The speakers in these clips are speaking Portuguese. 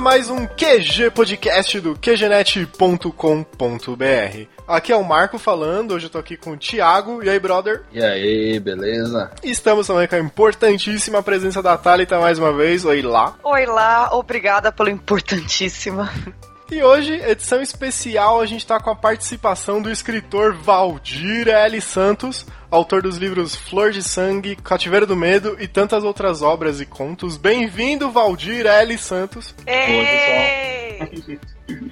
Mais um QG Podcast do QGNet.com.br. Aqui é o Marco falando, hoje eu tô aqui com o Thiago. E aí, brother? E aí, beleza? Estamos também com a importantíssima presença da Thalita mais uma vez. Oi lá. Oi lá, obrigada pelo importantíssima. E hoje, edição especial, a gente tá com a participação do escritor Valdir L. Santos, autor dos livros Flor de Sangue, Cativeiro do Medo e tantas outras obras e contos. Bem-vindo, Valdir L. Santos. Ei! Oi, pessoal.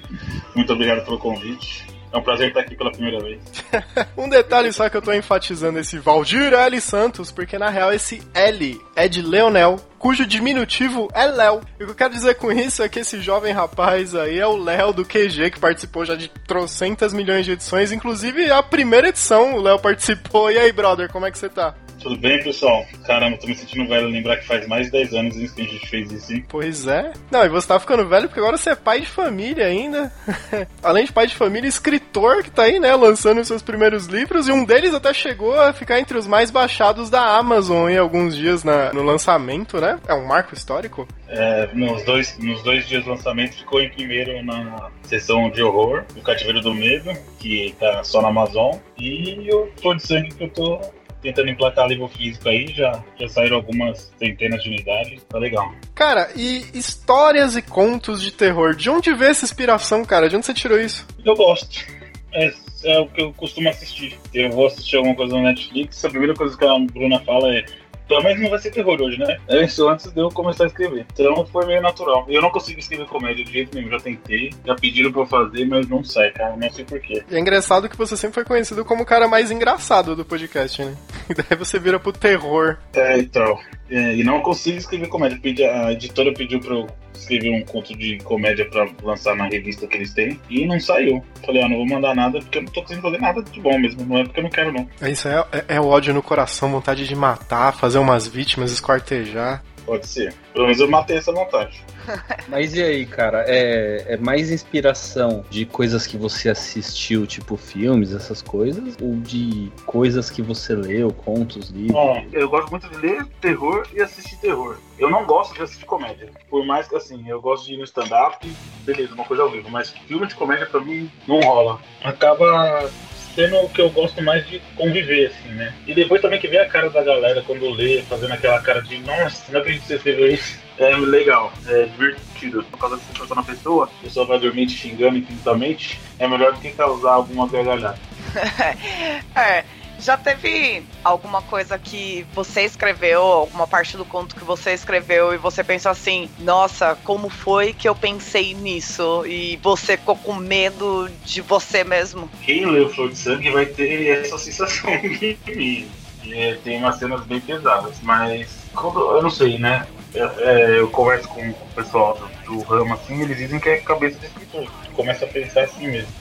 Muito obrigado pelo convite. É um prazer estar aqui pela primeira vez. um detalhe só que eu tô enfatizando esse Valdir L. Santos, porque na real esse L é de Leonel, cujo diminutivo é Léo. E o que eu quero dizer com isso é que esse jovem rapaz aí é o Léo do QG, que participou já de trocentas milhões de edições, inclusive a primeira edição o Léo participou. E aí, brother, como é que você tá? Tudo bem, pessoal? Caramba, tô me sentindo velho lembrar que faz mais de 10 anos que a gente fez isso, hein? Pois é. Não, e você tá ficando velho porque agora você é pai de família ainda. Além de pai de família, escritor que tá aí, né, lançando os seus primeiros livros, e um deles até chegou a ficar entre os mais baixados da Amazon em alguns dias na, no lançamento, né? É um marco histórico? É, nos, dois, nos dois dias do lançamento ficou em primeiro na sessão de horror, o Cativeiro do Medo, que tá só na Amazon, e o Flor de Sangue que eu tô tentando emplacar livro físico aí, já, já saíram algumas centenas de unidades, tá legal. Cara, e histórias e contos de terror, de onde veio essa inspiração, cara? De onde você tirou isso? Eu gosto. É, é o que eu costumo assistir. Eu vou assistir alguma coisa no Netflix, a primeira coisa que a Bruna fala é pelo menos não vai ser terror hoje, né? É isso antes de eu começar a escrever. Então foi meio natural. Eu não consigo escrever comédia de jeito nenhum. Já tentei, já pediram pra eu fazer, mas não sai, cara. Não sei porquê. E é engraçado que você sempre foi conhecido como o cara mais engraçado do podcast, né? E daí você vira pro terror. É, então. É, e não consigo escrever comédia. A editora pediu pra eu escrever um conto de comédia pra lançar na revista que eles têm e não saiu. Falei, ah, não vou mandar nada porque eu não tô conseguindo fazer nada de bom mesmo. Não é porque eu não quero, não. É isso, é, é, é ódio no coração, vontade de matar, fazer umas vítimas, esquartejar. Pode ser. Pelo menos eu matei essa vontade. Mas e aí, cara? É, é mais inspiração de coisas que você assistiu, tipo filmes, essas coisas? Ou de coisas que você leu, contos, livros? Bom, eu gosto muito de ler terror e assistir terror. Eu não gosto de assistir comédia. Por mais que, assim, eu gosto de ir no stand-up, beleza, uma coisa ao vivo. Mas filme de comédia, pra mim, não rola. Acaba sendo o que eu gosto mais de conviver, assim, né? E depois também que ver a cara da galera quando lê, fazendo aquela cara de nossa, não acredito que você escreveu isso. É legal, é divertido. Por causa da sensação na pessoa, a pessoa vai dormir te xingando infinitamente, é melhor do que causar alguma gargalhada. é. Já teve alguma coisa que você escreveu, alguma parte do conto que você escreveu e você pensou assim: nossa, como foi que eu pensei nisso? E você ficou com medo de você mesmo? Quem leu Flor de Sangue vai ter essa sensação de mim. É, tem umas cenas bem pesadas, mas quando, eu não sei, né? Eu, é, eu converso com, o pessoal do, do, ramo assim, eles dizem que é cabeça de escritor. Começa a pensar assim mesmo.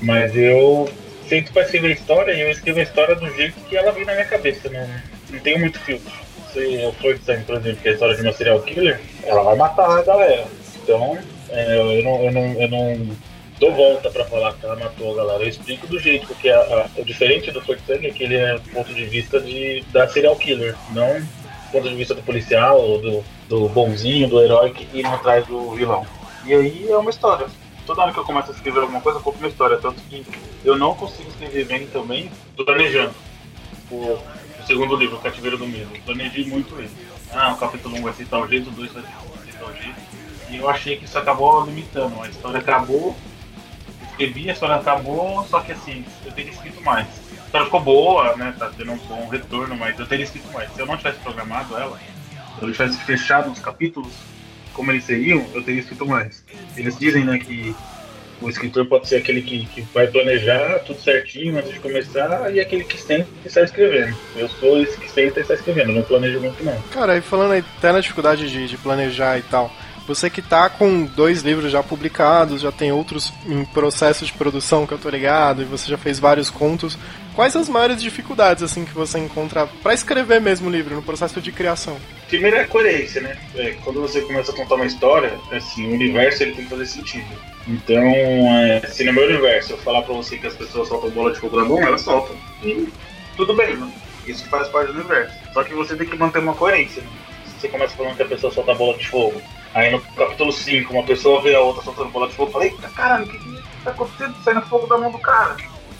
Mas eu feito para escrever história e eu escrevo a história do jeito que ela vem na minha cabeça. Não, não tenho muito filtro. Se o Flor de Sangue, por exemplo, que é a história de uma serial killer, ela vai matar a galera. Então, é, eu, não, eu, não, eu não dou volta para falar que ela matou a galera. Eu explico do jeito, porque a, a, o diferente do Flor Sangue é que ele é do ponto de vista de, da serial killer, não do ponto de vista do policial, do, do bonzinho, do herói que indo atrás do vilão. E aí é uma história toda hora que eu começo a escrever alguma coisa, eu conto uma história. Tanto que eu não consigo escrever bem também planejando. O, o segundo livro, O Cativeiro do Medo. planejei muito isso. Ah, o capítulo 1 vai ser tal jeito, o 2 vai ser tal jeito. E eu achei que isso acabou limitando. A história acabou, escrevi, a história acabou, só que assim, eu teria escrito mais. A história ficou boa, né? Tá tendo um bom retorno, mas eu teria escrito mais. Se eu não tivesse programado ela, se eu tivesse fechado os capítulos, como eles seriam, eu teria escrito mais. Eles dizem, né, que o escritor pode ser aquele que, que vai planejar tudo certinho antes de começar e aquele que senta e escrevendo. Eu sou esse que senta e escrevendo, não planejo muito não. Cara, e falando aí até na dificuldade de, de planejar e tal, Você que tá com dois livros já publicados, já tem outros em processo de produção que eu tô ligado, e você já fez vários contos. Quais as maiores dificuldades assim que você encontra para escrever mesmo o livro, no processo de criação? Primeiro é a coerência, né? É, quando você começa a contar uma história, assim, o universo ele tem que fazer sentido. Então, é, se no meu universo eu falar pra você que as pessoas soltam bola de fogo na mão, elas soltam. E tudo bem, né? Isso faz parte do universo. Só que você tem que manter uma coerência. Né? Você começa falando que a pessoa solta bola de fogo. Aí no capítulo 5, uma pessoa vê a outra soltando bola de fogo e fala, eita caralho, o que, que tá acontecendo? Saindo fogo da mão do cara.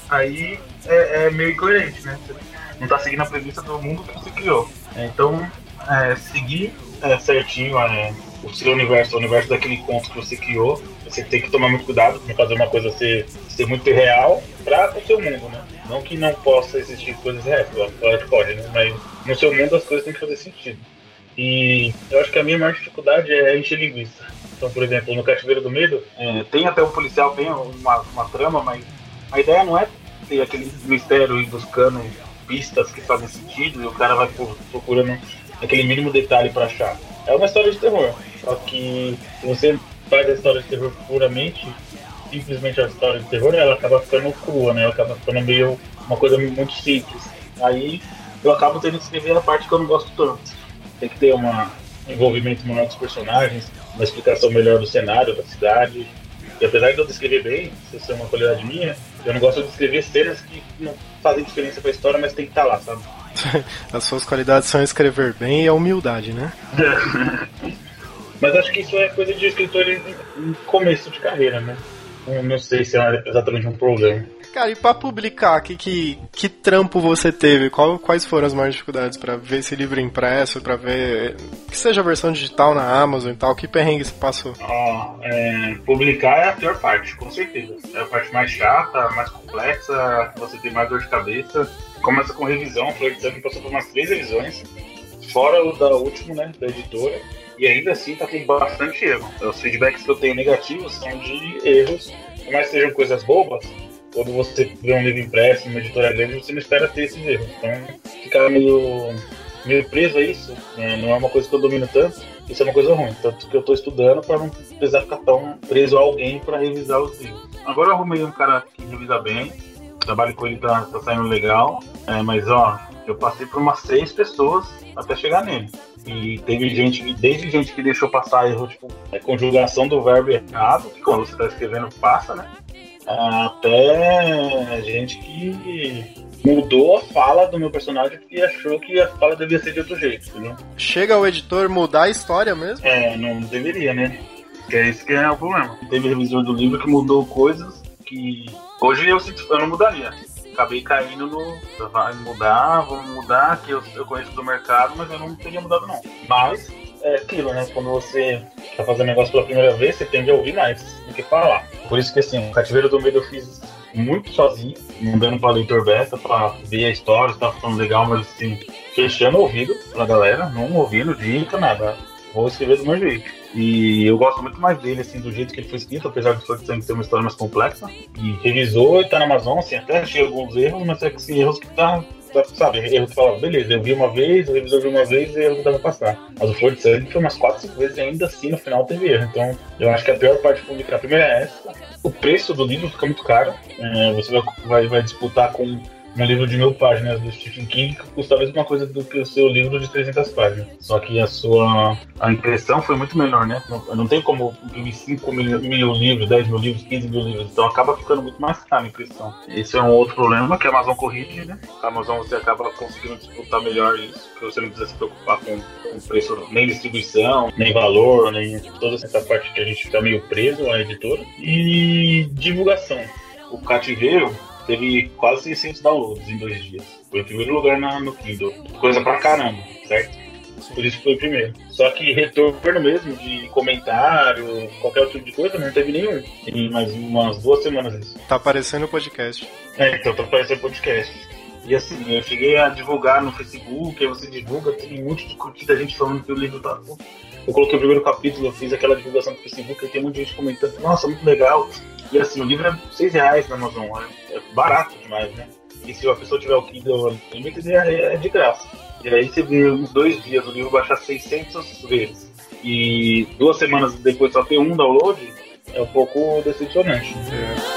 Aí é, é meio incoerente, né? Você não tá seguindo a premissa do mundo que você criou. É, então, é, seguir é, certinho é, o seu universo, o universo daquele conto que você criou, você tem que tomar muito cuidado para fazer uma coisa ser, ser muito real para o seu mundo, né? Não que não possa existir coisas reais, claro que pode, né? Mas no seu mundo as coisas têm que fazer sentido. E eu acho que a minha maior dificuldade é encher linguiça. Então, por exemplo, no Cativeiro do Medo, é, tem até um policial, tem uma, uma trama, mas a ideia não é ter aquele mistério e buscando pistas que fazem sentido e o cara vai procurando aquele mínimo detalhe para achar. É uma história de terror, só que se você faz a história de terror puramente, simplesmente a história de terror, ela acaba ficando crua, né? Ela acaba ficando meio uma coisa muito simples. Aí eu acabo tendo que escrever a parte que eu não gosto tanto tem que ter um envolvimento maior dos personagens, uma explicação melhor do cenário, da cidade. E apesar de eu descrever bem, isso é uma qualidade minha, eu não gosto de descrever cenas que não fazem diferença pra história, mas tem que estar tá lá, sabe? As suas qualidades são escrever bem e a humildade, né? mas acho que isso é coisa de escritor em começo de carreira, né? não sei se é exatamente um problema. Cara, e pra publicar, que, que, que trampo você teve? Qual, quais foram as maiores dificuldades para ver esse livro impresso, para ver que seja a versão digital na Amazon e tal? Que perrengue você passou? É, publicar é a pior parte, com certeza. É a parte mais chata, mais complexa, você tem mais dor de cabeça. Começa com revisão, foi que passou por umas três revisões, fora o da última, né, da editora. E ainda assim tá com bastante erro. Os feedbacks que eu tenho negativos são de erros, que sejam coisas bobas, quando você vê um livro impresso, uma editora grande, você não espera ter esses erros. Então, ficar meio, meio preso a isso né? não é uma coisa que eu domino tanto, isso é uma coisa ruim. Tanto que eu estou estudando para não precisar ficar tão preso a alguém para revisar os livros. Agora eu arrumei um cara que revisa bem, o trabalho com ele tá, tá saindo legal, é, mas ó, eu passei por umas seis pessoas até chegar nele. E teve gente, desde gente que deixou passar erro, tipo, a conjugação do verbo errado, que quando você está escrevendo passa, né? Até gente que mudou a fala do meu personagem porque achou que a fala devia ser de outro jeito, entendeu? Chega o editor mudar a história mesmo? É, não deveria, né? Que é isso que é o problema. Teve revisor do livro que mudou coisas que hoje eu, eu não mudaria. Acabei caindo no. Vai mudar, vamos mudar, que eu, eu conheço do mercado, mas eu não teria mudado não. Mas é aquilo, né? Quando você tá fazendo negócio pela primeira vez, você tende a ouvir mais do que falar. Por isso que assim, o Cativeiro do Medo eu fiz muito sozinho, mandando pra leitor beta pra ver a história, se tá ficando legal, mas assim, fechando o ouvido pra galera, não ouvindo dica, nada. Vou escrever do meu jeito. E eu gosto muito mais dele, assim, do jeito que ele foi escrito, apesar de Sangue ter uma história mais complexa. E revisou e tá na Amazon, assim, até achei alguns erros, mas é que assim, erros que tá sabe, que falava, beleza, eu vi uma vez, o revisor viu uma vez e erro que dava passar. Mas o Flor de foi umas 4, 5 vezes e ainda assim no final teve erro. Então eu acho que a pior parte de publicar, a primeira é essa. O preço do livro fica muito caro. É, você vai, vai, vai disputar com um livro de mil páginas do Stephen King custa a mesma coisa do que o seu livro de 300 páginas. Só que a sua a impressão foi muito menor, né? Não, não tem como imprimir 5 mil, mil, livros, 10 mil livros, 15 mil livros. Então acaba ficando muito mais caro a impressão. Esse é um outro problema que a Amazon corrige, né? A Amazon você acaba conseguindo disputar melhor isso, que você não precisa se preocupar com, com preço, nem distribuição, nem valor, nem toda essa parte que a gente fica meio preso à editora. E divulgação. O cativeiro teve quase 600 downloads em dois dias. Foi em primeiro lugar na, no Kindle. Coisa pra caramba, certo? Por isso foi o primeiro. Só que retorno mesmo de comentário, qualquer outro tipo de coisa, não teve nenhum. Tem mais umas duas semanas isso. Tá aparecendo o podcast. É, então tá aparecendo o podcast. E assim, eu cheguei a divulgar no Facebook, aí você divulga, tem um monte de curtida, gente falando que o livro tá. Eu coloquei o primeiro capítulo, eu fiz aquela divulgação no Facebook, e tem muita gente comentando, nossa, muito legal. E assim, o livro é 6 reais na Amazon, é, é barato demais, né? E se a pessoa tiver o Kindle Unlimited, é, é de graça. E aí você vê uns dois dias o livro baixar 600 vezes. e duas semanas depois só ter um download, é um pouco decepcionante. Cara,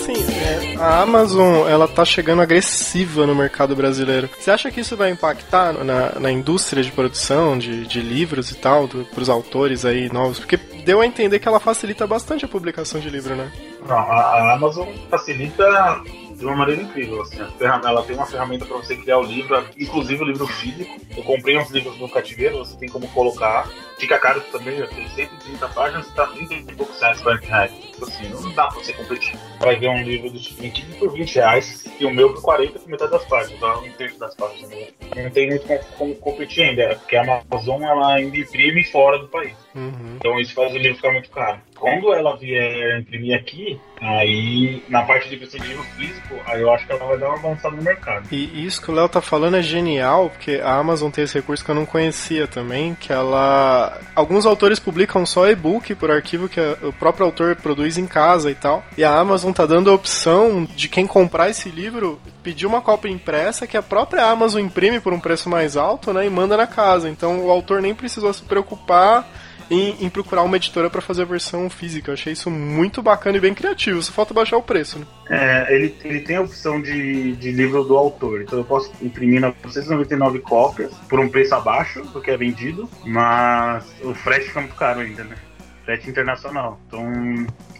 assim, é, a Amazon, ela tá chegando agressiva no mercado brasileiro. Você acha que isso vai impactar na, na indústria de produção de, de livros e tal, do, pros autores aí novos? Porque deu a entender que ela facilita bastante a publicação de livro, né? Não, a, a Amazon facilita de uma maneira incrível. Assim, ela tem uma ferramenta para você criar o livro, inclusive o livro físico. Eu comprei uns livros no cativeiro, você tem como colocar. Fica caro também, tem 130 páginas, está 30 e poucos reais, 40 reais. Tipo assim, não dá para você competir. Vai ver um livro do Stephen King por 20 reais e o meu por 40 por metade das páginas, tá? um terço das páginas. Né? Não tem muito como, como competir ainda, porque a Amazon ela ainda imprime fora do país. Uhum. Então isso faz o livro ficar muito caro. Quando ela vier imprimir aqui, aí na parte de livro físico, aí eu acho que ela vai dar uma avançada no mercado. E isso que o Léo tá falando é genial, porque a Amazon tem esse recurso que eu não conhecia também, que ela. Alguns autores publicam só e-book por arquivo que o próprio autor produz em casa e tal. E a Amazon tá dando a opção de quem comprar esse livro pedir uma cópia impressa que a própria Amazon imprime por um preço mais alto, né, e manda na casa. Então o autor nem precisou se preocupar em, em procurar uma editora para fazer a versão física. Eu achei isso muito bacana e bem criativo. Só falta baixar o preço, né? É, ele, ele tem a opção de, de livro do autor. Então eu posso imprimir 999 cópias por um preço abaixo do que é vendido, mas o frete fica muito caro ainda, né? Frete internacional. Então,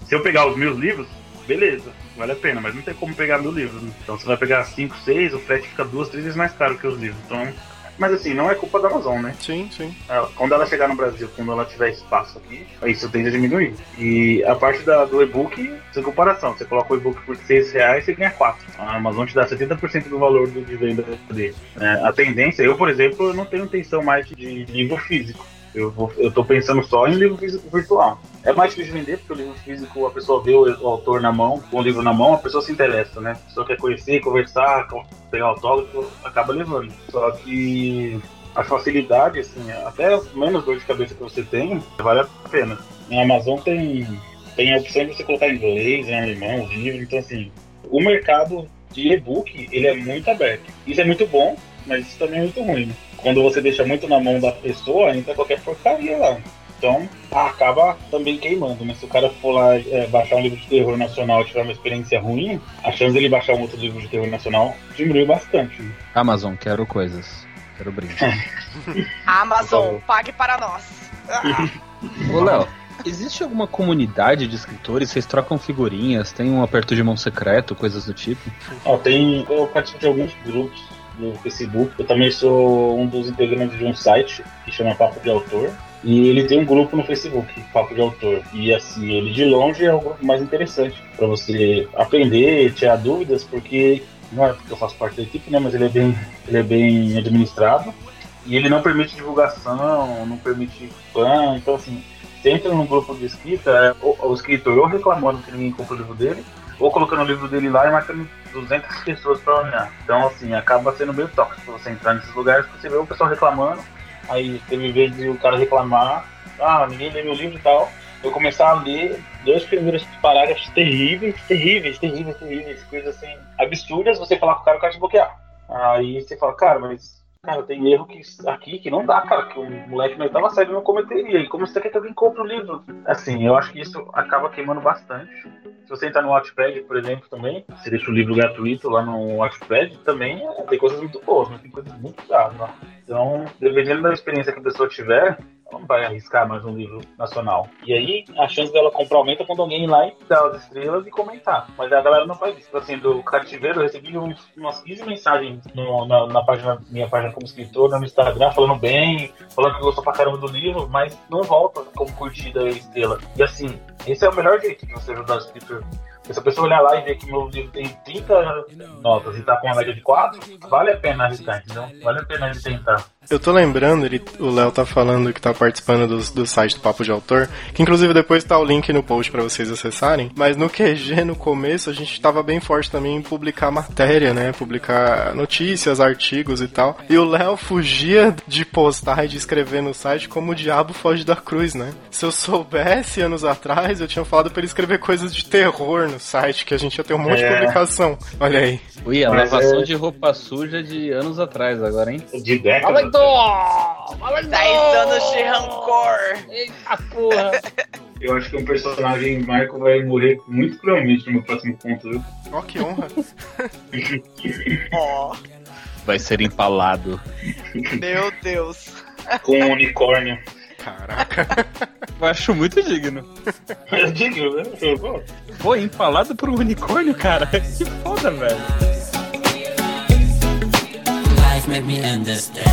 se eu pegar os meus livros, beleza, vale a pena, mas não tem como pegar meu livro. Né? Então você vai pegar 5, 6, o frete fica duas, três vezes mais caro que os livros. Então mas assim, não é culpa da Amazon, né? Sim, sim. Quando ela chegar no Brasil, quando ela tiver espaço aqui, isso tende a diminuir. E a parte da, do e-book, sem comparação, você coloca o e-book por 6 reais, você ganha 4. A Amazon te dá 70% do valor do, de venda dele. É, a tendência, eu, por exemplo, eu não tenho intenção mais de livro físico. Eu, eu tô pensando só em livro físico virtual. É mais difícil de vender, porque o livro físico, a pessoa vê o, o, autor na mão, com o livro na mão, a pessoa se interessa, né? A pessoa quer conhecer, conversar, pegar autógrafo, acaba levando. Só que a facilidade, assim, até menos dor de cabeça que você tem, vale a pena. Na Amazon tem, tem a opção de você colocar em inglês, em alemão, livro, então assim, o mercado de e-book, ele é muito aberto. Isso é muito bom, mas isso também é muito ruim. Né? Quando você deixa muito na mão da pessoa, entra qualquer porcaria lá. Então acaba também queimando, né? Se o cara for lá é, baixar um livro de terror nacional e tiver uma experiência ruim, a chance dele baixar um outro livro de terror nacional diminuiu bastante. Né? Amazon, quero coisas. Quero brinde. Amazon, pague para nós. Ô, Léo, existe alguma comunidade de escritores? Vocês trocam figurinhas? Tem um aperto de mão secreto, coisas do tipo? Ó, tem. Eu participo de alguns grupos no Facebook. Eu também sou um dos integrantes de um site que chama Papo de Autor. E ele tem um grupo no Facebook, Papo de Autor. E assim, ele de longe é o grupo mais interessante para você aprender, tirar dúvidas, porque não é porque eu faço parte da equipe, né? Mas ele é bem, ele é bem administrado. E ele não permite divulgação, não permite spam. Então, assim, você entra num grupo de escrita, é o, o escritor ou reclamando que ninguém compra o livro dele, ou colocando o livro dele lá e marcando 200 pessoas para olhar. Então, assim, acaba sendo meio tóxico você entrar nesses lugares, você vê o pessoal reclamando, aí teve vez de o cara reclamar, ah, ninguém lê meu livro e tal, eu começar a ler dois primeiros parágrafos terríveis, terríveis, terríveis, terríveis, coisas assim, absurdas, você falar com o cara, o cara te bloquear. Aí você fala, cara, mas Cara, tem erro que, aqui que não dá, cara, que o moleque na oitava série não cometeria. E como você quer que alguém compre o livro? Assim, eu acho que isso acaba queimando bastante. Se você entrar no Watchpad, por exemplo, também, você deixa o livro gratuito lá no Watchpad, também tem coisas muito boas, mas tem coisas muito chatas. Então, dependendo da experiência que a pessoa tiver, não vai arriscar mais um livro nacional. E aí a chance dela comprar aumenta quando alguém ir lá e dar as estrelas e comentar. Mas a galera não faz isso. Assim, do cativeiro eu recebi umas 15 mensagens no, na, na, página, minha página como escritor, no Instagram, falando bem, falando que gostou pra caramba do livro, mas não volta como curtida e estrela. E assim, esse é o melhor jeito de você ajudar o escritor se a pessoa olhar lá e ver que meu livro tem 30 notas e tá com uma média de 4, vale a pena arriscar, entendeu? Vale a pena ele tentar. Eu tô lembrando, ele, o Léo tá falando que tá participando do, do site do Papo de Autor, que inclusive depois tá o link no post para vocês acessarem, mas no QG, no começo, a gente tava bem forte também em publicar matéria, né? Publicar notícias, artigos e tal. E o Léo fugia de postar e de escrever no site como o diabo foge da cruz, né? Se eu soubesse anos atrás, eu tinha falado para ele escrever coisas de terror no site, que a gente ia ter um monte de É. publicação. Olha aí. Ui, a Mas lavação é- de roupa suja de anos atrás agora, hein? De décadas. Valedor! 10 anos de rancor. Eita porra! Eu acho que um personagem Marco vai morrer muito cruelmente no meu próximo conto, viu? Ó, que honra. Ó, Vai ser empalado. meu Deus. Com um unicórnio. Caraca. Eu acho muito digno. Eu digo, né? Eu gosto. Pô, empalado por um unicórnio, cara. Que foda, velho. Life made me understand.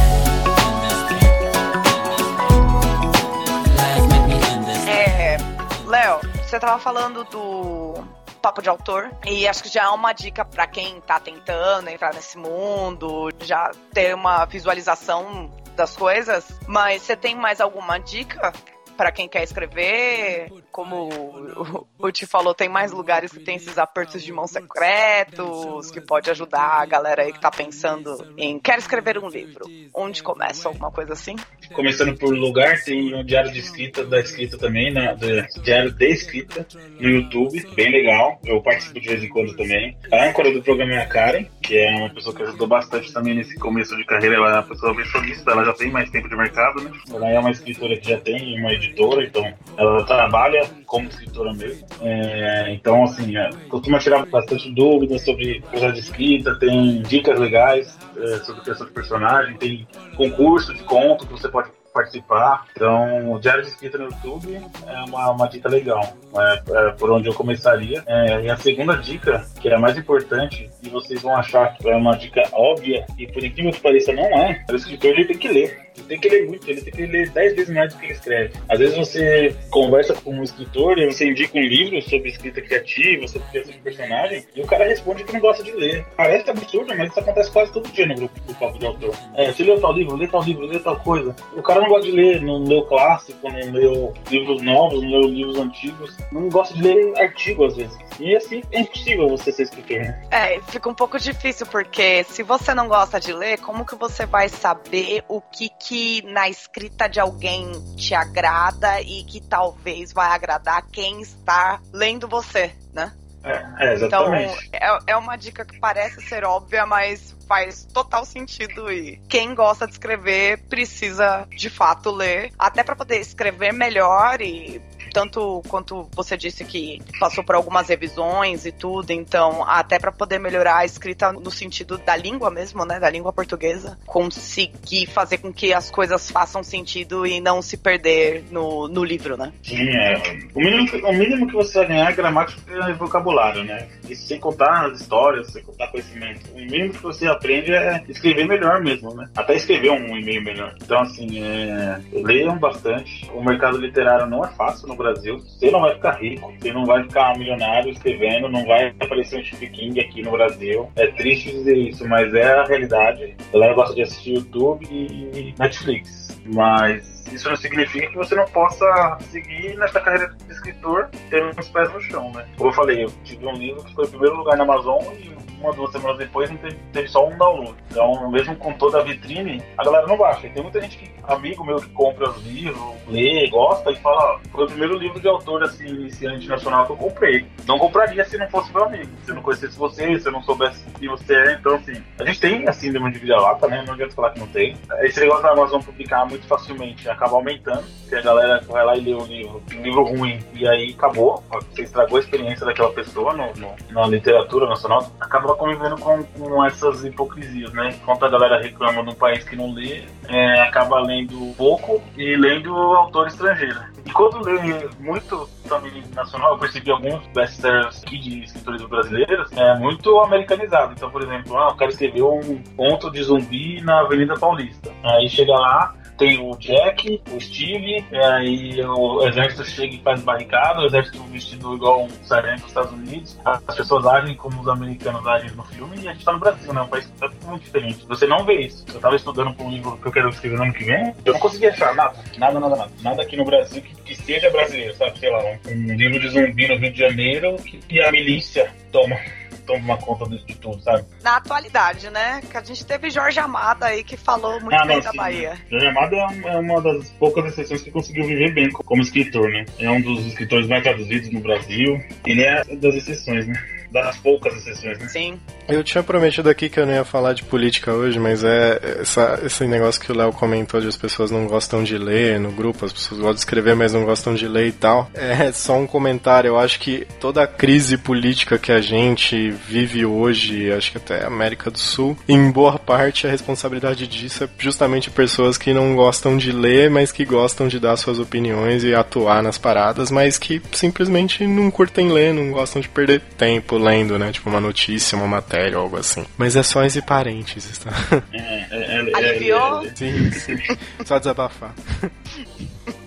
Life made me understand. É, Léo, você tava falando do papo de autor e acho que já é uma dica pra quem tá tentando entrar nesse mundo, já ter uma visualização das coisas, mas você tem mais alguma dica pra quem quer escrever? Como o- o Ti falou, tem mais lugares que tem esses apertos de mão secretos, que pode ajudar a galera aí que tá pensando em quer escrever um livro. Onde começa? Alguma coisa assim? Começando por lugar, tem o Diário de Escrita, da escrita também, né? Diário de Escrita no YouTube, bem legal. Eu participo de vez em quando também. A âncora do programa é a Karen, que é uma pessoa que ajudou bastante também nesse começo de carreira. Ela é uma pessoa bem solista, ela já tem mais tempo de mercado, né? Ela é uma escritora que já tem uma editora, então ela trabalha como escritora mesmo. É, então, assim, é, costuma tirar bastante dúvidas sobre processo de escrita, tem dicas legais é, sobre questão de personagem, tem concurso de conto que você pode participar. Então, o Diário de Escrita no YouTube é uma, uma dica legal, é, é por onde eu começaria. É, e a segunda dica, que é a mais importante, e vocês vão achar que é uma dica óbvia, e por incrível que pareça, não é, o escritor ele tem que ler. Tem que ler muito, ele tem que ler 10 vezes mais do que ele escreve. Às vezes você conversa com um escritor e você indica um livro sobre escrita criativa, sobre criação de personagem, e o cara responde que não gosta de ler. Parece absurdo, mas isso acontece quase todo dia no grupo do Papo de Autor. É, você leu tal livro, lê tal livro, lê tal coisa. O cara não gosta de ler, não leu clássico, não leu livros novos, não leu livros antigos, não gosta de ler artigo às vezes. E assim é impossível você ser escritor, né? É, fica um pouco difícil, porque se você não gosta de ler, como que você vai saber o que que na escrita de alguém te agrada e que talvez vai agradar quem está lendo você, né? É, é Então, exatamente. é, é uma dica que parece ser óbvia, mas faz total sentido e quem gosta de escrever precisa de fato ler, até para poder escrever melhor e tanto quanto você disse que passou por algumas revisões e tudo, então até para poder melhorar a escrita no sentido da língua mesmo, né, da língua portuguesa, conseguir fazer com que as coisas façam sentido e não se perder no, no livro, né? Sim, é. O mínimo, o mínimo que você vai ganhar é gramática e vocabulário, né? E sem contar as histórias, sem contar conhecimento. O mínimo que você aprende é escrever melhor mesmo, né? Até escrever um e-mail melhor. Então, assim, é... leiam bastante. O mercado literário não é fácil no Brasil. Você não vai ficar rico, você não vai ficar milionário escrevendo, não vai aparecer um Stephen King aqui no Brasil. É triste dizer isso, mas é a realidade. A galera gosta de assistir YouTube e Netflix. Mas isso não significa que você não possa seguir nessa carreira de escritor tendo os pés no chão, né? Como eu falei, eu tive um livro que foi o primeiro lugar na Amazon e uma, duas semanas depois não teve, teve só um download. Então, mesmo com toda a vitrine, a galera não baixa. E tem muita gente que, amigo meu que compra os livros, lê, gosta e fala, ó, foi o primeiro livro de autor, assim, iniciante nacional que eu comprei. Não compraria se não fosse meu amigo. Se eu não conhecesse você, se eu não soubesse quem você é. Então, assim, a gente tem a síndrome de vira-lata, né? Não adianta falar que não tem. Esse negócio da Amazon publicar muito facilmente acaba aumentando, porque a galera vai lá e lê o livro, um livro ruim, e aí acabou. Você estragou a experiência daquela pessoa no, no- na literatura nacional. Acaba convivendo com, com essas hipocrisias, né? Enquanto a galera reclama de um país que não lê, é, acaba lendo pouco e lendo autor estrangeiro. E quando lê muito também nacional, eu percebi alguns best-sellers aqui de escritores brasileiros, é muito americanizado. Então, por exemplo, ah, o cara escreveu um conto de zumbi na Avenida Paulista. Aí chega lá, tem o Jack, o Steve, e aí o exército chega e faz barricada, o exército vestido igual um sargento dos Estados Unidos. As pessoas agem como os americanos agem no filme e a gente tá no Brasil, né? Um país muito diferente. Você não vê isso. Eu tava estudando para um livro que eu quero escrever no ano que vem, eu não conseguia achar nada. Nada, nada, nada. Nada aqui no Brasil que, que seja brasileiro, sabe? Sei lá, um, um livro de zumbi no Rio de Janeiro que, que a milícia toma. Toma conta de de tudo, sabe? Na atualidade, né? Que a gente teve Jorge Amado aí que falou muito Ah, bem não, da sim. Bahia. Jorge Amado é é uma das poucas exceções que conseguiu viver bem co- como escritor, né? É um dos escritores mais traduzidos no Brasil. Ele é das exceções, né? Das poucas exceções, né? Sim. Eu tinha prometido aqui que eu não ia falar de política hoje, mas é essa- esse negócio que o Léo comentou de as pessoas não gostam de ler no grupo, as pessoas gostam de escrever, mas não gostam de ler e tal. É só um comentário. Eu acho que toda a crise política que a gente vive hoje, acho que até a América do Sul, em boa parte a responsabilidade disso é justamente pessoas que não gostam de ler, mas que gostam de dar suas opiniões e atuar nas paradas, mas que simplesmente não curtem ler, não gostam de perder tempo lendo, né? Tipo uma notícia, uma matéria algo assim. Mas é só esse parênteses, tá? É, é, é, é, Aliviou? é, é, Sim, sim. Só desabafar.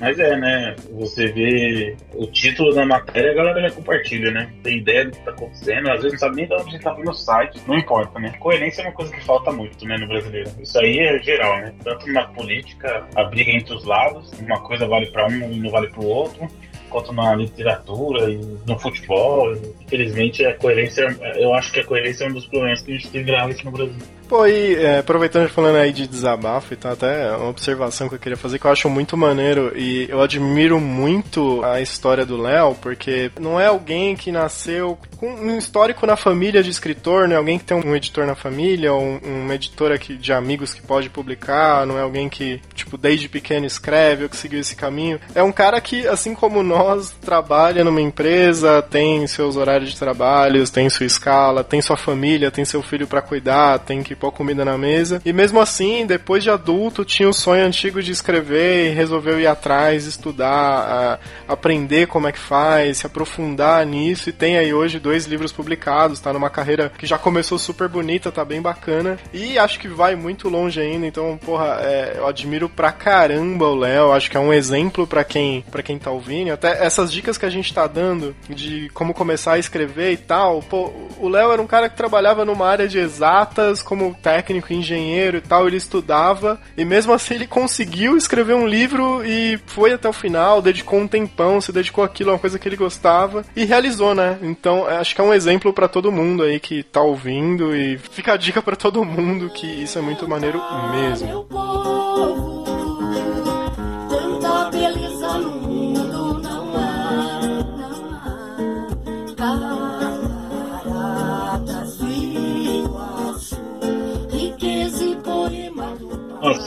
Mas é, né? Você vê o título da matéria, a galera já compartilha, né? Tem ideia do que tá acontecendo, às vezes não sabe nem de onde tá vindo o site, não importa, né? Coerência é uma coisa que falta muito, né, no brasileiro. Isso aí é geral, né? Tanto na política, a briga entre os lados, uma coisa vale pra um e não vale pro outro. Quanto na literatura e no futebol, infelizmente a coerência, eu acho que a coerência é um dos problemas que a gente tem grave aqui no Brasil. Pô, e é, aproveitando falando aí de desabafo e tal, até uma observação que eu queria fazer que eu acho muito maneiro e eu admiro muito a história do Léo, porque não é alguém que nasceu com um histórico na família de escritor, não é alguém que tem um editor na família, ou um, uma editora que, de amigos que pode publicar, não é alguém que, tipo, desde pequeno escreve ou que seguiu esse caminho. É um cara que, assim como nós, trabalha numa empresa, tem seus horários de trabalhos, tem sua escala, tem sua família, tem seu filho pra cuidar, tem que pôr comida na mesa. E mesmo assim, depois de adulto, tinha o sonho antigo de escrever e resolveu ir atrás, estudar, aprender como é que faz, se aprofundar nisso. E tem aí hoje dois livros publicados, tá numa carreira que já começou super bonita, tá bem bacana. E acho que vai muito longe ainda, então, porra, é, eu admiro pra caramba o Léo, acho que é um exemplo pra quem, pra quem tá ouvindo. Até essas dicas que a gente tá dando de como começar a escrever e tal, pô, o Léo era um cara que trabalhava numa área de exatas, como técnico, engenheiro e tal, ele estudava, e mesmo assim ele conseguiu escrever um livro e foi até o final, dedicou um tempão, se dedicou àquilo, a uma coisa que ele gostava, e realizou, né? Então, é, acho que é um exemplo pra todo mundo aí que tá ouvindo, e fica a dica pra todo mundo que isso é muito maneiro mesmo. Meu povo,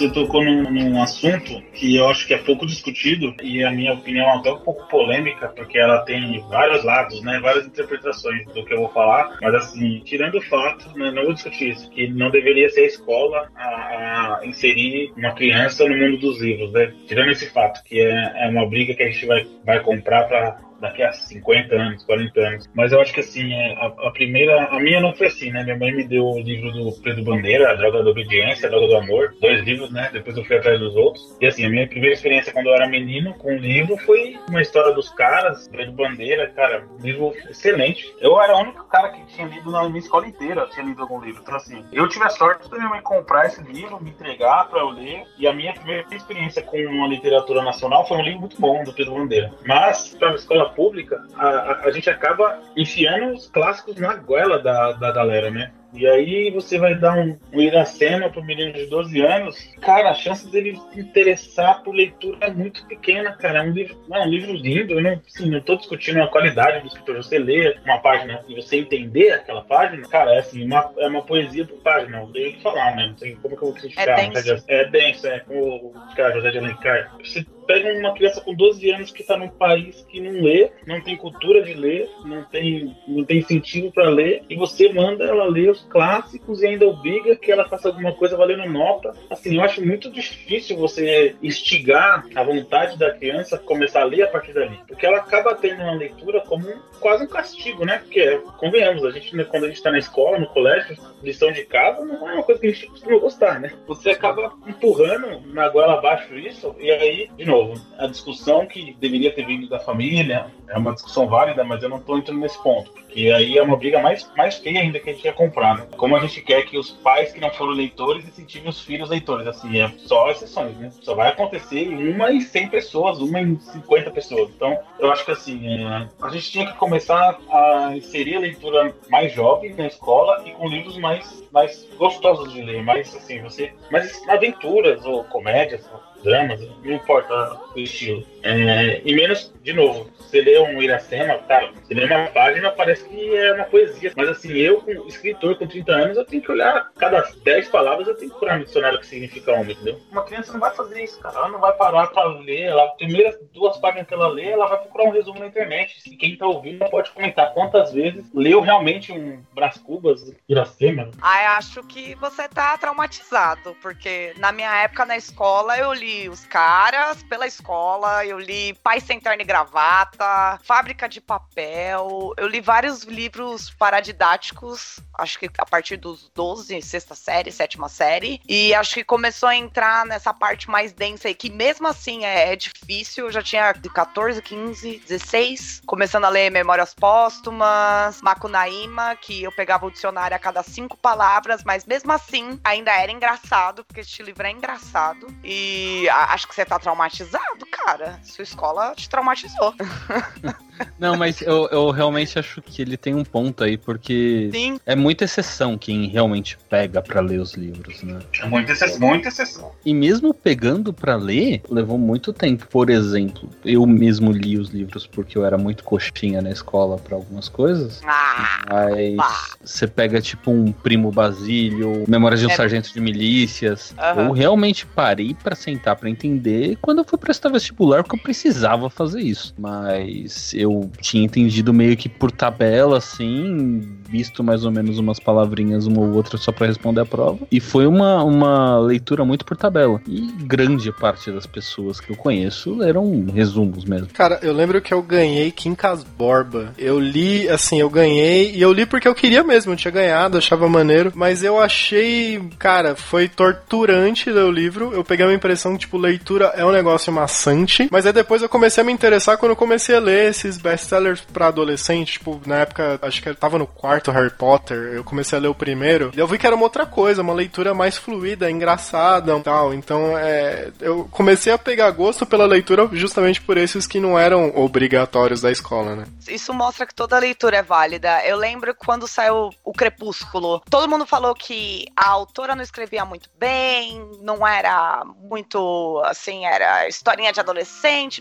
Você tocou num, num assunto que eu acho que é pouco discutido e a minha opinião é até um pouco polêmica, porque ela tem vários lados, né, várias interpretações do que eu vou falar, mas assim, tirando o fato, né, não vou discutir isso, que não deveria ser a escola a, a inserir uma criança no mundo dos livros, né, tirando esse fato, que é, é uma briga que a gente vai, vai comprar para daqui a 50 anos, 40 anos. Mas eu acho que assim, é, a, a primeira. A minha não foi assim, né? Minha mãe me deu o livro do Pedro Bandeira, A Droga da Obediência, A Droga do Amor. Dois livros, né? Depois eu fui atrás dos outros. E assim, a minha primeira experiência quando eu era menino com o livro foi uma história dos caras, Pedro Bandeira, cara, um livro excelente. Eu era o único cara que tinha lido na minha escola inteira, tinha lido algum livro. Então assim, eu tive a sorte da minha mãe comprar esse livro, me entregar pra eu ler. E a minha primeira experiência com uma literatura nacional foi um livro muito bom do Pedro Bandeira. Mas, pra escola pública, a, a, a gente acaba enfiando os clássicos na goela da, da galera, né? E aí você vai dar um, um Iracema pro menino de 12 anos, cara, a chance dele se interessar por leitura é muito pequena, cara. É um livro, não, é um livro lindo, eu não, assim, não tô discutindo a qualidade do escritor. Você lê uma página e você entender aquela página, cara, é assim, uma, é uma poesia por página, não tenho que falar, né? Não sei como que eu vou criticar. É denso. É denso, é como o cara José de Alencar. Você pega uma criança com 12 anos que está num país que não lê, não tem cultura de ler, não tem, não tem incentivo para ler, e você manda ela ler os clássicos e ainda obriga que ela faça alguma coisa valendo nota. Assim, eu acho muito difícil você instigar a vontade da criança começar a ler a partir dali, porque ela acaba tendo uma leitura como um- quase um castigo, né? Porque, convenhamos, a gente, né, quando a gente está na escola, no colégio, lição de casa não é uma coisa que a gente costuma gostar, né? Você acaba empurrando na goela abaixo isso, e aí, de novo, novo, a discussão que deveria ter vindo da família é uma discussão válida, mas eu não tô entrando nesse ponto. Porque aí é uma briga mais, mais feia ainda que a gente ia comprar, né? Como a gente quer que os pais que não foram leitores incentivem os filhos leitores. Assim, é só exceções, né? Só vai acontecer uma em 100 pessoas, uma em 50 pessoas. Então, eu acho que assim, é, a gente tinha que começar a inserir a leitura mais jovem na escola e com livros mais, mais gostosos de ler, mais assim, você. Mais aventuras ou comédias, dramas, não importa o estilo. É, e menos, de novo, você lê um Iracema, cara, você lê uma página, parece que é uma poesia. Mas assim, eu, como escritor com 30 anos, eu tenho que olhar cada 10 palavras, eu tenho que procurar no dicionário o que significa homem, entendeu? Uma criança não vai fazer isso, cara. Ela não vai parar pra ler. Ela, primeiras duas páginas que ela lê, ela vai procurar um resumo na internet. Se quem tá ouvindo pode comentar quantas vezes leu realmente um Brás Cubas, Iracema. Ai, acho que você tá traumatizado, porque na minha época na escola eu li Os Caras pela escola, eu li Pai Sem Terno e Gravata, Fábrica de Papel, eu li vários livros paradidáticos, acho que a partir dos 12, sexta série, sétima série, e acho que começou a entrar nessa parte mais densa aí, que mesmo assim é, é difícil, eu já tinha de 14, 15, 16, começando a ler Memórias Póstumas, Macunaíma, que eu pegava o dicionário a cada cinco palavras, mas mesmo assim ainda era engraçado, porque este livro é engraçado, e acho que você tá traumatizado, cara, sua escola te traumatizou. Não, mas eu, eu realmente acho que ele tem um ponto aí, porque Sim. é muita exceção quem realmente pega pra ler os livros, né? É muita exceção. Muita exceção. E mesmo pegando pra ler, levou muito tempo. Por exemplo, eu mesmo li os livros porque eu era muito coxinha na escola pra algumas coisas. Ah, Mas você pega tipo um Primo Basílio, Memórias de um É. Sargento de Milícias. Aham. Eu realmente parei pra sentar pra entender quando eu fui prestar vestibular, porque eu precisava fazer isso. Mas eu tinha entendido meio que por tabela, assim, visto mais ou menos umas palavrinhas, uma ou outra, só pra responder a prova. E foi uma, uma leitura muito por tabela. E grande parte das pessoas que eu conheço leram resumos mesmo. Cara, eu lembro que eu ganhei Quincas Borba. Eu li, assim, eu ganhei, e eu li porque eu queria mesmo, eu tinha ganhado, achava maneiro, mas eu achei, cara, foi torturante ler o livro. Eu peguei uma impressão que, tipo, leitura é um negócio maçante, mas aí depois eu comecei a me interessar quando eu comecei a ler esses best-sellers pra adolescente, tipo, na época, acho que eu tava no quarto Harry Potter, eu comecei a ler o primeiro, e eu vi que era uma outra coisa, uma leitura mais fluida, engraçada e tal. Então, é, eu comecei a pegar gosto pela leitura justamente por esses que não eram obrigatórios da escola, né? Isso mostra que toda leitura é válida. Eu lembro quando saiu o Crepúsculo. Todo mundo falou que a autora não escrevia muito bem, não era muito assim, era historinha de adolescente,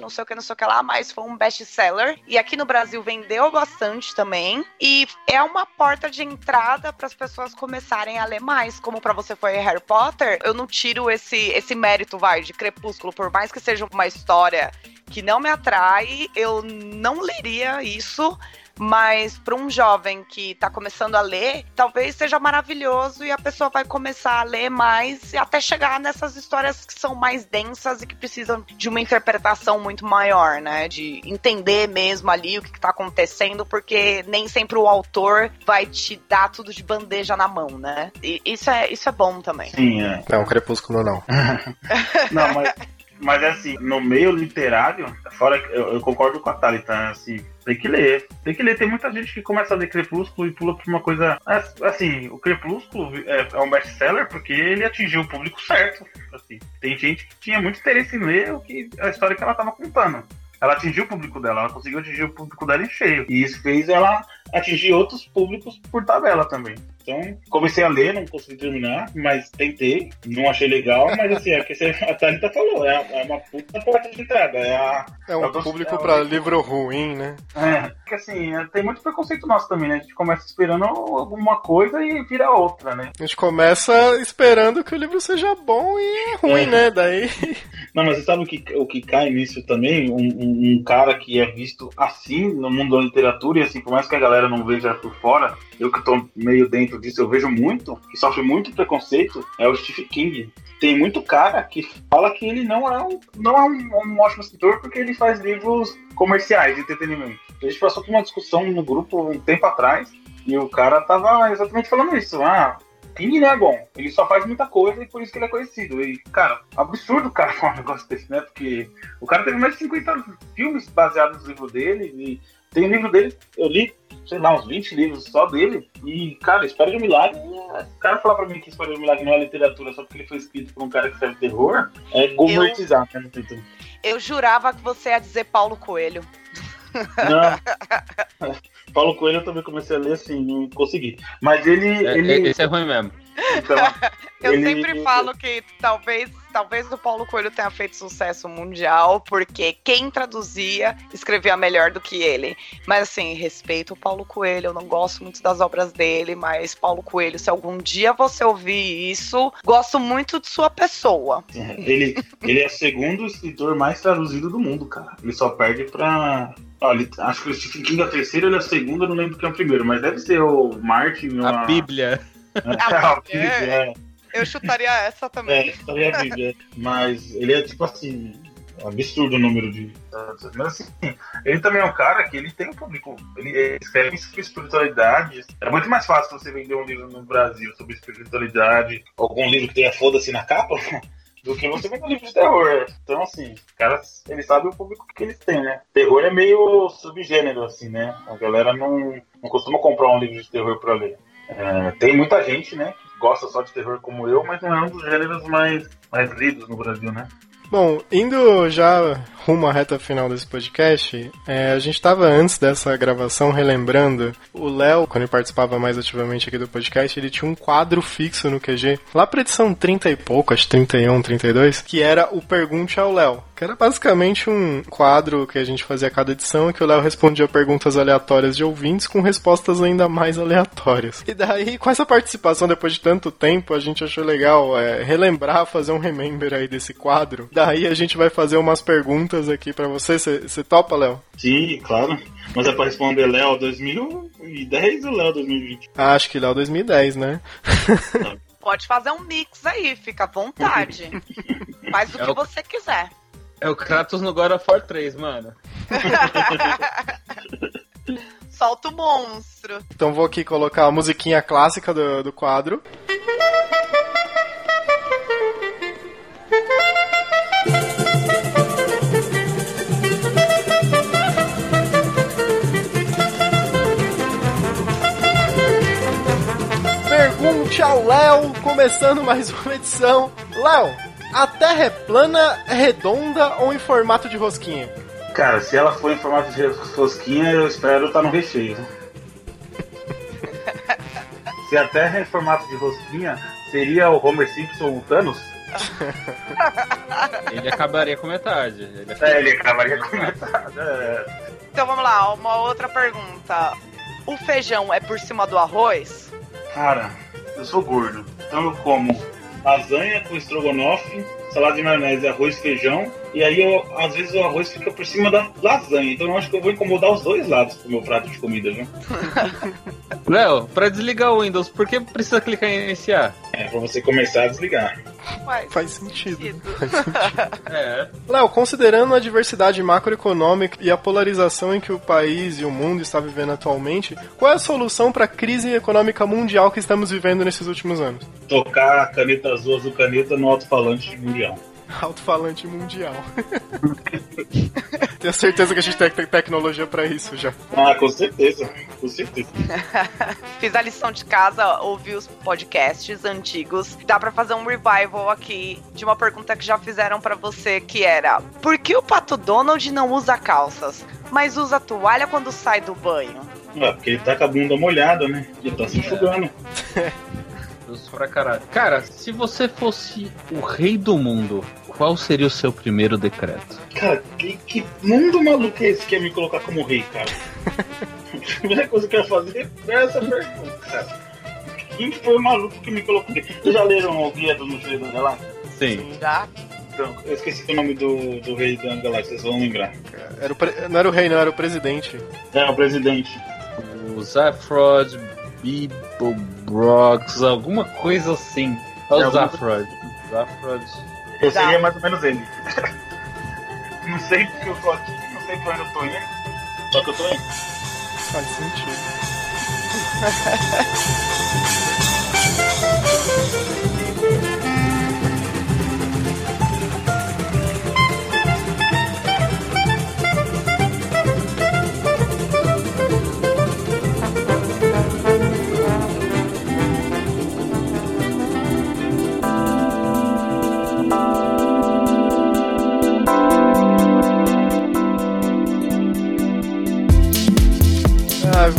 não sei o que, não sei o que lá, mas foi um best-seller. E aqui no Brasil vendeu bastante também. E é uma porta de entrada para as pessoas começarem a ler mais. Como para você foi Harry Potter, eu não tiro esse, esse mérito, vai, de Crepúsculo, por mais que seja uma história que não me atrai, eu não leria isso. Mas para um jovem que tá começando a ler, talvez seja maravilhoso e a pessoa vai começar a ler mais e até chegar nessas histórias que são mais densas e que precisam de uma interpretação muito maior, né? De entender mesmo ali o que, que tá acontecendo, porque nem sempre o autor vai te dar tudo de bandeja na mão, né? E isso é, isso é bom também. Sim, é. Não, Crepúsculo não. Não, mas, mas assim, no meio literário, fora que eu, eu concordo com a Thalita, assim, tem que ler. Tem que ler. Tem muita gente que começa a ler Crepúsculo e pula pra uma coisa. Assim, o Crepúsculo é, é um best-seller porque ele atingiu o público certo. Assim, tem gente que tinha muito interesse em ler o que, a história que ela tava contando. Ela atingiu o público dela, ela conseguiu atingir o público dela em cheio. E isso fez ela atingir outros públicos por tabela também. Então, comecei a ler, não consegui terminar, mas tentei, não achei legal, mas assim, é o que a Thalita falou, é, é uma puta porta de entrada, é a... É um É o- público é o- pra livro ruim, né? É, porque assim, é, tem muito preconceito nosso também, né? A gente começa esperando alguma coisa e vira outra, né? A gente começa esperando que o livro seja bom e é ruim, né? Daí. Não, mas você sabe o que, o que cai nisso também? Um, um- um cara que é visto assim no mundo da literatura, e assim, por mais que a galera não veja por fora, eu que tô meio dentro disso, eu vejo muito, que sofre muito preconceito, é o Stephen King. Tem muito cara que fala que ele não é um, não é um, um ótimo escritor porque ele faz livros comerciais de entretenimento. A gente passou por uma discussão no grupo um tempo atrás e o cara tava exatamente falando isso. Ah, Quem não é bom? Ele só faz muita coisa e por isso que ele é conhecido. E, cara, absurdo o cara falar um negócio desse, né? Porque o cara teve mais de 50 filmes baseados no livro dele. E tem livro dele, eu li, sei lá, uns 20 livros só dele. E, cara, História de um Milagre. O cara falar pra mim que História de um Milagre não é literatura só porque ele foi escrito por um cara que escreve terror, é gourmetizar, né? no título. Eu jurava que você ia dizer Paulo Coelho. Não. Paulo Coelho eu também comecei a ler assim, não consegui. Mas ele. É, ele Esse é ruim mesmo. então, Eu ele- sempre falo que talvez, talvez o Paulo Coelho tenha feito sucesso mundial, porque quem traduzia escrevia melhor do que ele. Mas assim, respeito o Paulo Coelho, eu não gosto muito das obras dele, mas Paulo Coelho, se algum dia você ouvir isso, gosto muito de sua pessoa. ele, ele é o segundo escritor mais traduzido do mundo, cara. Ele só perde pra. Olha, acho que o Stephen King é o terceiro, ele é o segundo, eu não lembro quem é o primeiro, mas deve ser o Martin ou A Bíblia. a Bíblia, é. Eu chutaria essa também. É, também a Bíblia. Mas ele é tipo assim. Absurdo o número de. Mas assim, ele também é um cara que ele tem um público. Ele escreve sobre espiritualidade. É muito mais fácil você vender um livro no Brasil sobre espiritualidade, algum livro que tenha foda-se na capa, do que você vender um livro de terror. Então, assim, os caras, eles sabem o público que eles têm, né? Terror é meio subgênero, assim, né? A galera não, não costuma comprar um livro de terror pra ler. É, tem muita gente, né, que gosta só de terror como eu, mas não é um dos gêneros mais, mais lidos no Brasil, né? Bom, indo já rumo à reta final desse podcast, é, a gente estava antes dessa gravação relembrando o Léo, quando ele participava mais ativamente aqui do podcast, ele tinha um quadro fixo no QG, lá pra edição 30 e pouco, acho 31, 32, que era o Pergunte ao Léo, que era basicamente um quadro que a gente fazia a cada edição e que o Léo respondia perguntas aleatórias de ouvintes com respostas ainda mais aleatórias. E daí, com essa participação depois de tanto tempo, a gente achou legal é, relembrar, fazer um remember aí desse quadro. Daí a gente vai fazer umas perguntas aqui pra você. Você topa, Léo? Sim, claro. Mas é pra responder Léo 2010 ou Léo 2020? Ah, acho que Léo 2010, né? Pode fazer um mix aí, fica à vontade. Faz o É que o- você quiser. É o Kratos no God of War 3, mano. Solta o monstro. Então vou aqui colocar a musiquinha clássica do, do quadro. Pergunte ao Léo, começando mais uma edição. Léo, a Terra é plana, redonda ou em formato de rosquinha? Cara, se ela for em formato de rosquinha, eu espero estar no recheio. se a Terra é em formato de rosquinha, seria o Homer Simpson o Thanos? Ele acabaria com metade. Ele É, ele acabaria com metade. É. Então vamos lá, uma outra pergunta. O feijão é por cima do arroz? Cara, eu sou gordo, então eu como lasanha com estrogonofe, salada de maionese, arroz, feijão, e aí eu, às vezes o arroz fica por cima da lasanha, então eu acho que eu vou incomodar os dois lados pro meu prato de comida, viu? Léo, pra desligar o Windows, por que precisa clicar em iniciar? É, pra você começar a desligar. Faz Faz sentido. sentido. É. Léo, considerando a diversidade macroeconômica e a polarização em que o país e o mundo está vivendo atualmente, qual é a solução para a crise econômica mundial que estamos vivendo nesses últimos anos? Tocar a caneta azul, azul caneta no alto-falante mundial. Alto-falante mundial. Tenho certeza que a gente tem te- tecnologia para isso já. Ah, com certeza, com certeza. Fiz a lição de casa, ouvi os podcasts antigos. Dá pra fazer um revival aqui de uma pergunta que já fizeram pra você, que era: Por que o Pato Donald não usa calças, mas usa toalha quando sai do banho? Ah, porque ele tá com a bunda molhada, né? Ele tá se enxugando. Pra caralho. Cara, se você fosse o rei do mundo, qual seria o seu primeiro decreto? Cara, que, que mundo maluco é esse que quer me colocar como rei, cara? a primeira coisa que eu ia fazer é essa pergunta, cara. Quem foi o maluco que me colocou? Vocês já leram o Guia do Mochileiro da Galáxia? Sim. Já? Então, eu esqueci o nome do, do rei da galáxia, vocês vão lembrar. Era o pre- Não era o rei, não, era o presidente. É, o presidente. O Zafrod, Bibobrox, alguma coisa assim. É o Zafrod. Zafrod. Eu seria mais ou menos ele. não sei porque eu tô aqui, não sei pra onde eu tô indo. Só que eu tô indo. Faz sentido.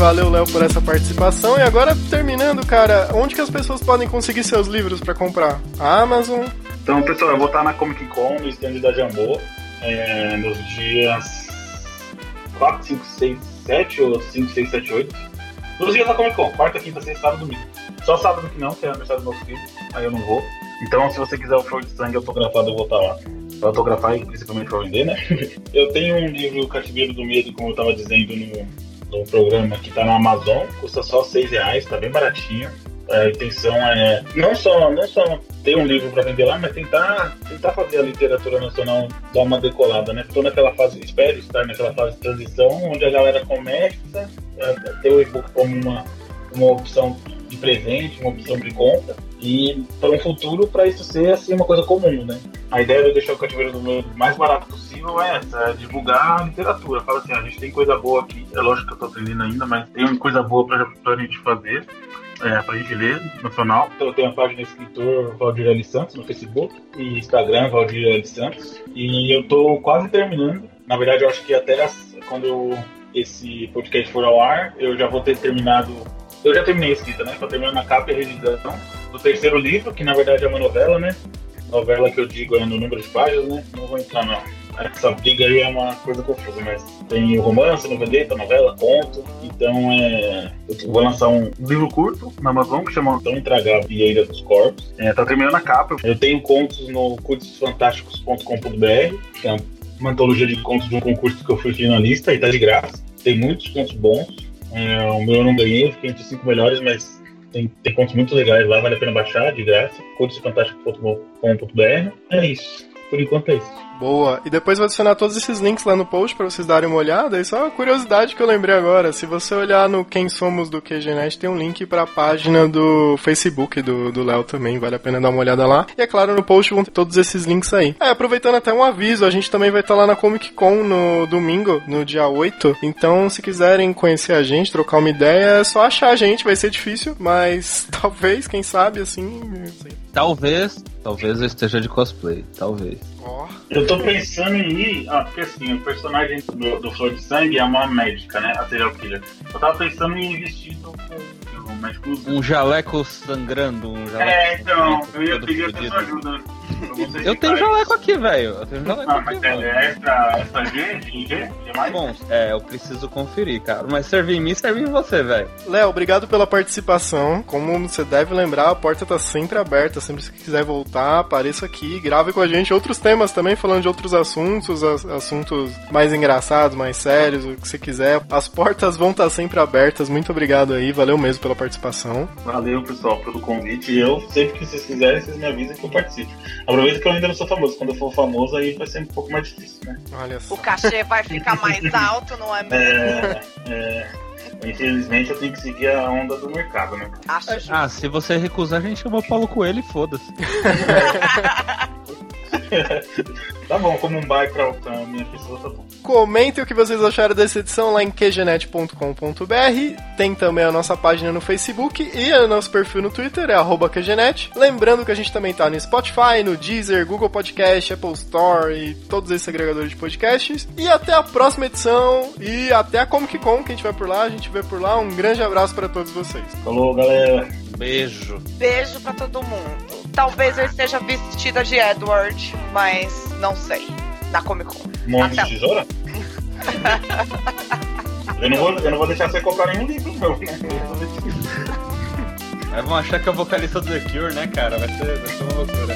valeu, Léo, por essa participação. E agora, terminando, cara, onde que as pessoas podem conseguir seus livros pra comprar? Amazon? Então, pessoal, eu vou estar na Comic Con, no stand da Jambô, é, nos dias 4, 5, 6, 7 ou 5, 6, 7, 8. Nos dias da Comic Con, quarta, quinta, sexta, sábado, domingo. Só sábado que não, que é aniversário do meu filho, aí eu não vou. Então, se você quiser o Flor de Sangue autografado, eu vou estar lá. Pra autografar e principalmente pra vender, né? eu tenho um livro, Cativeiro do Medo, como eu tava dizendo no, no programa, que tá na Amazon, custa só 6 reais, tá bem baratinho. A intenção é não só, não só ter um livro para vender lá, mas tentar, tentar fazer a literatura nacional dar uma decolada, né? Estou naquela fase, espero estar naquela fase de transição, onde a galera começa a ter o e-book como uma, uma opção de presente, uma opção de compra, e para um futuro, para isso ser assim, uma coisa comum, né? A ideia de eu deixar o cativeiro do meu mais barato possível é essa, é divulgar literatura. Fala assim, a gente tem coisa boa aqui, é lógico que eu estou aprendendo ainda, mas tem coisa boa para a gente fazer é, pra gente ler, nacional. Então eu tenho a página escritor Valdir L. Santos no Facebook e Instagram Valdir L. Santos. E eu tô quase terminando. Na verdade, eu acho que até quando eu- esse podcast for ao ar, eu já vou ter terminado. Eu já terminei a escrita, né? Tô terminando a capa e a revisão do terceiro livro, que na verdade é uma novela, né? Novela que eu digo é no número de páginas, né? Não vou entrar não. Essa briga aí é uma coisa confusa, mas tem romance, noveleta, novela, conto. Então é. Eu vou lançar um livro curto na Amazon que chama Tão Intragável e Ilha dos Corpos. É, tá terminando a capa. Eu tenho contos no curtosfantásticos.com.br, que é uma antologia de contos de um concurso que eu fui finalista e tá de graça. Tem muitos contos bons. É, o meu eu não ganhei, fiquei entre os cinco melhores, mas tem, tem contos muito legais lá, vale a pena baixar, de graça. curtosfantásticos.com.br. É isso. Por enquanto é isso. Boa. E depois vou adicionar todos esses links lá no post pra vocês darem uma olhada. E só uma curiosidade que eu lembrei agora. Se você olhar no Quem Somos do QGNet, tem um link pra página do Facebook do Léo também. Vale a pena dar uma olhada lá. E é claro, no post vão ter todos esses links aí. É, aproveitando até um aviso, a gente também vai estar lá na Comic Con no domingo, no dia 8. Então, se quiserem conhecer a gente, trocar uma ideia, é só achar a gente. Vai ser difícil, mas talvez, quem sabe, assim... Talvez, talvez eu esteja de cosplay, talvez. Ó. Eu tô pensando em ir. Ah, porque assim, o personagem do, do Flor de Sangue é uma médica, né? A serial killer. Eu tava pensando em ir vestido com o médico. Um jaleco sangrando, um jaleco. É, então, eu ia pedir a sua ajuda. Eu, tenho jaleco aqui, velho. Eu tenho jaleco Ah, aqui, mas é extra, extra G? G? G mais? Bom, é, eu preciso conferir, cara. Mas serve em mim, serve em você, velho. Léo, obrigado pela participação. Como você deve lembrar, a porta tá sempre aberta. Sempre que quiser voltar, apareça aqui, grave com a gente outros temas também, falando de outros assuntos, as- assuntos mais engraçados, mais sérios, o que você quiser. As portas vão estar sempre abertas. Muito obrigado aí, valeu mesmo pela participação. Valeu, pessoal, pelo convite. E eu, sempre que vocês quiserem, vocês me avisam que eu participo. Aproveita que eu ainda não sou famoso. Quando eu for famoso, aí vai ser um pouco mais difícil, né? Olha só. O cachê vai ficar mais alto, não é mesmo? É, é, infelizmente, eu tenho que seguir a onda do mercado, né? Acho justo. Ah, se você recusar, a gente chama o Paulo Coelho e foda-se. Tá bom, como um bye pra, pra minha pessoa, tá bom. Comentem o que vocês acharam dessa edição lá em qgenet.com.br. Tem também a nossa página no Facebook e o nosso perfil no Twitter, é arroba QGNet. Lembrando que a gente também tá no Spotify, no Deezer, Google Podcast, Apple Store e todos esses agregadores de podcasts. E até a próxima edição e até a Comic Con, que a gente vai por lá, a gente vê por lá. Um grande abraço para todos vocês. Falou, galera. Beijo. Beijo pra todo mundo. Talvez eu esteja vestida de Edward, mas não sei. Na Comic Con. Monte Até. de tesoura? eu, não vou, eu não vou deixar você comprar nenhum livro, meu. Aí vão achar que é o vocalista do The Cure, né, cara? Vai ser, vai ser uma loucura.